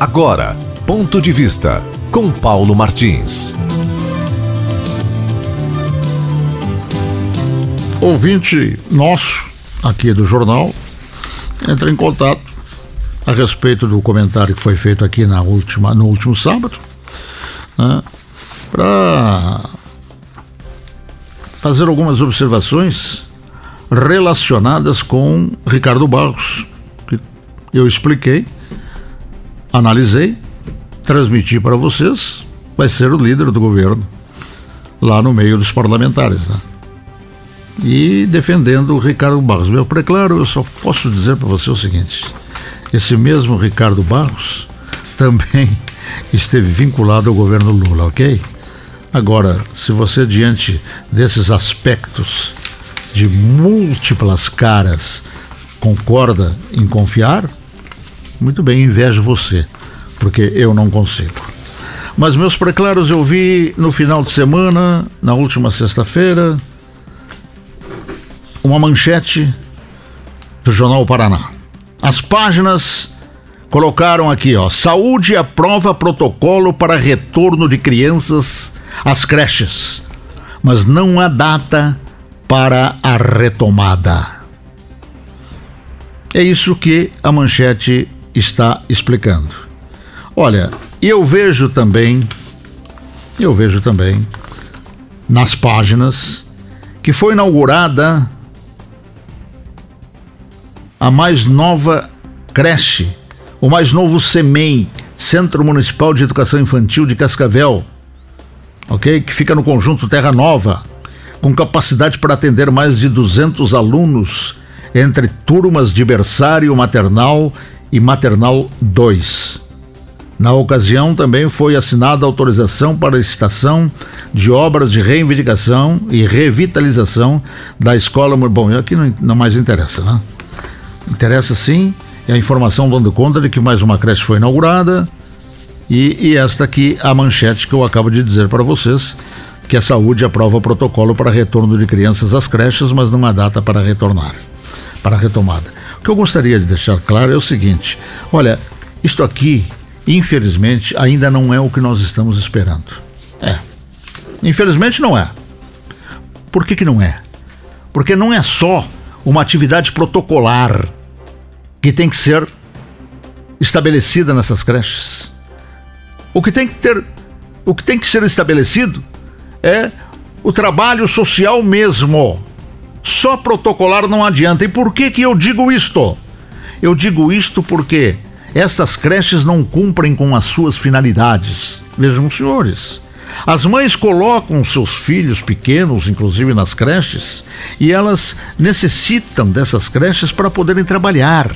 Agora, ponto de vista com Paulo Martins. Ouvinte nosso aqui do jornal entra em contato a respeito do comentário que foi feito aqui na última, no último sábado, né, para fazer algumas observações relacionadas com Ricardo Barros, que eu expliquei, analisei, transmiti para vocês, vai ser o líder do governo lá no meio dos parlamentares, né? E defendendo o Ricardo Barros. Meu preclaro, eu só posso dizer para você o seguinte: esse mesmo Ricardo Barros também esteve vinculado ao governo Lula, ok? Agora, se você, diante desses aspectos de múltiplas caras, concorda em confiar, muito bem, invejo você, porque eu não consigo. Mas meus preclaros eu vi no final de semana, na última sexta-feira, uma manchete do Jornal Paraná. As páginas colocaram aqui, ó, saúde aprova protocolo para retorno de crianças às creches, mas não há data para a retomada. É isso que a manchete está explicando. Olha, eu vejo também, eu vejo também nas páginas que foi inaugurada a mais nova creche, o mais novo CEMEI, Centro Municipal de Educação Infantil de Cascavel, ok? Que fica no conjunto Terra Nova, com capacidade para atender mais de 200 alunos entre turmas de berçário maternal e maternal 2. Na ocasião, também foi assinada autorização para a licitação de obras de reivindicação e revitalização da escola. Bom, aqui não, não mais interessa, né? Interessa sim, é a informação dando conta de que mais uma creche foi inaugurada. E, e esta aqui, a manchete que eu acabo de dizer para vocês, que a saúde aprova protocolo para retorno de crianças às creches, mas não há data para retornar, para retomada. O que eu gostaria de deixar claro é o seguinte: olha, isto aqui, infelizmente, ainda não é o que nós estamos esperando. É. Infelizmente não é. Por que, que não é? Porque não é só uma atividade protocolar que tem que ser estabelecida nessas creches. O que tem que ter, o que tem que ser estabelecido é o trabalho social mesmo. Só protocolar não adianta. E por que que eu digo isto? Eu digo isto porque essas creches não cumprem com as suas finalidades. Vejam, senhores, as mães colocam seus filhos pequenos, inclusive nas creches, e elas necessitam dessas creches para poderem trabalhar.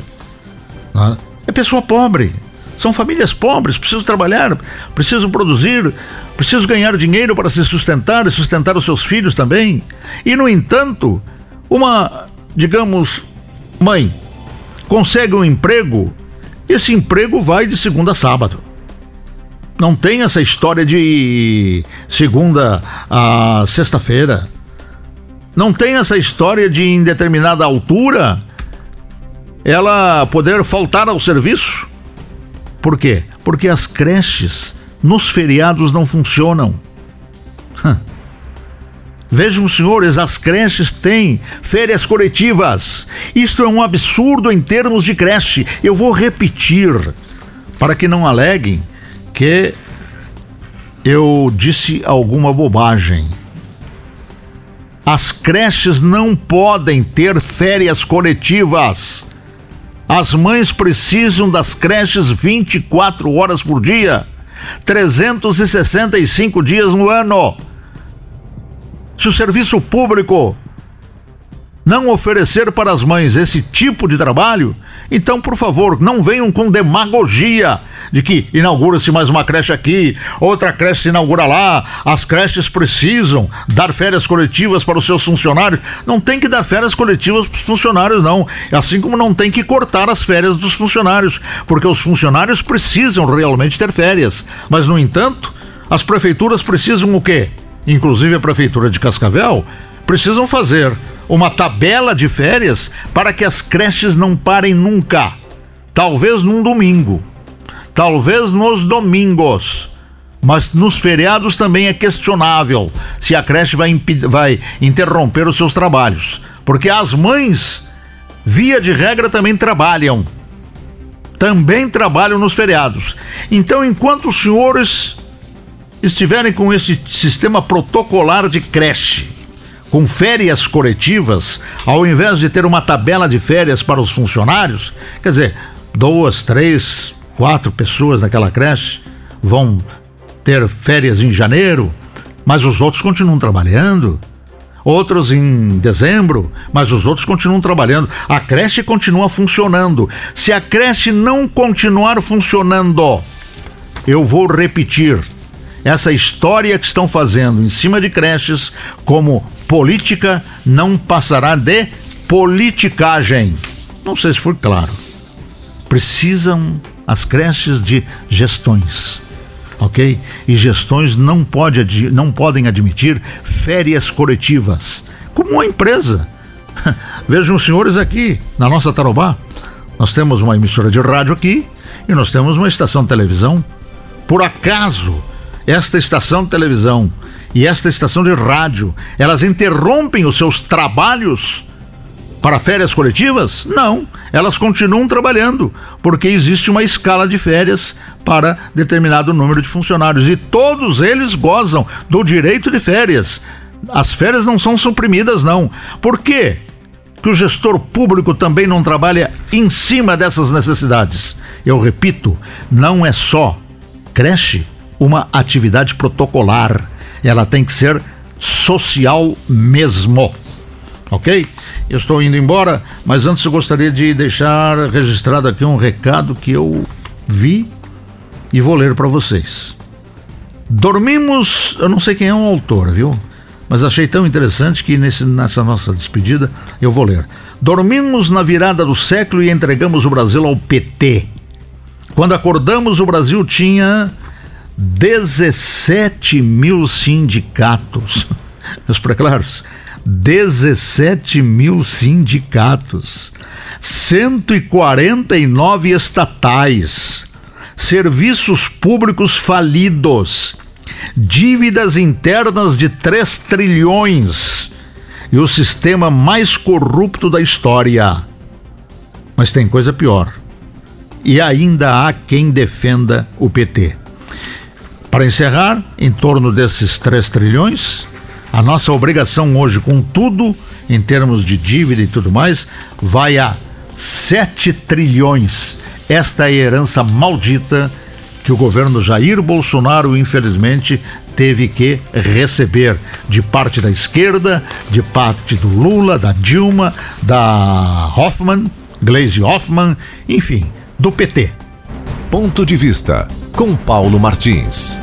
Né? É pessoa pobre, são famílias pobres, precisam trabalhar, precisam produzir, precisam ganhar dinheiro para se sustentar e sustentar os seus filhos também. E, no entanto, uma, digamos, mãe consegue um emprego, esse emprego vai de segunda a sábado. Não tem essa história de segunda a sexta-feira. Não tem essa história de em determinada altura ela poder faltar ao serviço. Por quê? Porque as creches nos feriados não funcionam. Vejam, senhores, as creches têm férias coletivas. Isto é um absurdo em termos de creche. Eu vou repetir para que não aleguem que eu disse alguma bobagem. As creches não podem ter férias coletivas. As mães precisam das creches 24 horas por dia, 365 dias no ano. Se o serviço público não oferecer para as mães esse tipo de trabalho, então, por favor, não venham com demagogia de que inaugura-se mais uma creche aqui, outra creche se inaugura lá, as creches precisam dar férias coletivas para os seus funcionários. Não tem que dar férias coletivas para os funcionários, não. Assim como não tem que cortar as férias dos funcionários, porque os funcionários precisam realmente ter férias. Mas, no entanto, as prefeituras precisam o quê? Inclusive a prefeitura de Cascavel, precisam fazer uma tabela de férias para que as creches não parem nunca. Talvez num domingo talvez nos domingos. Mas nos feriados também é questionável se a creche vai, vai interromper os seus trabalhos. Porque as mães, via de regra, também trabalham. Também trabalham nos feriados. Então, enquanto os senhores estiverem com esse sistema protocolar de creche, com férias coletivas, ao invés de ter uma tabela de férias para os funcionários, quer dizer, duas, três, quatro pessoas naquela creche vão ter férias em janeiro, mas os outros continuam trabalhando. Outros em dezembro, mas os outros continuam trabalhando. A creche continua funcionando. Se a creche não continuar funcionando, eu vou repetir essa história que estão fazendo em cima de creches como política não passará de politicagem. Não sei se foi claro. Precisam as creches de gestões ok? E gestões não, pode, não podem admitir férias coletivas, como uma empresa. Vejam os senhores aqui na nossa Tarobá. Nós temos uma emissora de rádio aqui e nós temos uma estação de televisão. Por acaso, esta estação de televisão e esta estação de rádio, elas interrompem os seus trabalhos para férias coletivas? Não, elas continuam trabalhando, porque existe uma escala de férias para determinado número de funcionários e todos eles gozam do direito de férias. As férias não são suprimidas, não. Por quê? Que o gestor público também não trabalha em cima dessas necessidades. Eu repito, não é só creche uma atividade protocolar, ela tem que ser social mesmo. Ok? Eu estou indo embora, mas antes eu gostaria de deixar registrado aqui um recado que eu vi e vou ler para vocês. Dormimos, eu não sei quem é o autor, viu? Mas achei tão interessante que nesse, nessa nossa despedida eu vou ler. Dormimos na virada do século e entregamos o Brasil ao PT. Quando acordamos, o Brasil tinha 17 mil sindicatos. Meus preclaros, 17 mil sindicatos, 149 estatais, serviços públicos falidos, dívidas internas de 3 trilhões e o sistema mais corrupto da história. Mas tem coisa pior. E ainda há quem defenda o PT. Para encerrar, em torno desses 3 trilhões, a nossa obrigação hoje, com tudo, em termos de dívida e tudo mais, vai a 7 trilhões. Esta é a herança maldita que o governo Jair Bolsonaro, infelizmente, teve que receber de parte da esquerda, de parte do Lula, da Dilma, da Hoffman, Glaze Hoffman, enfim, do PT. Ponto de vista com Paulo Martins.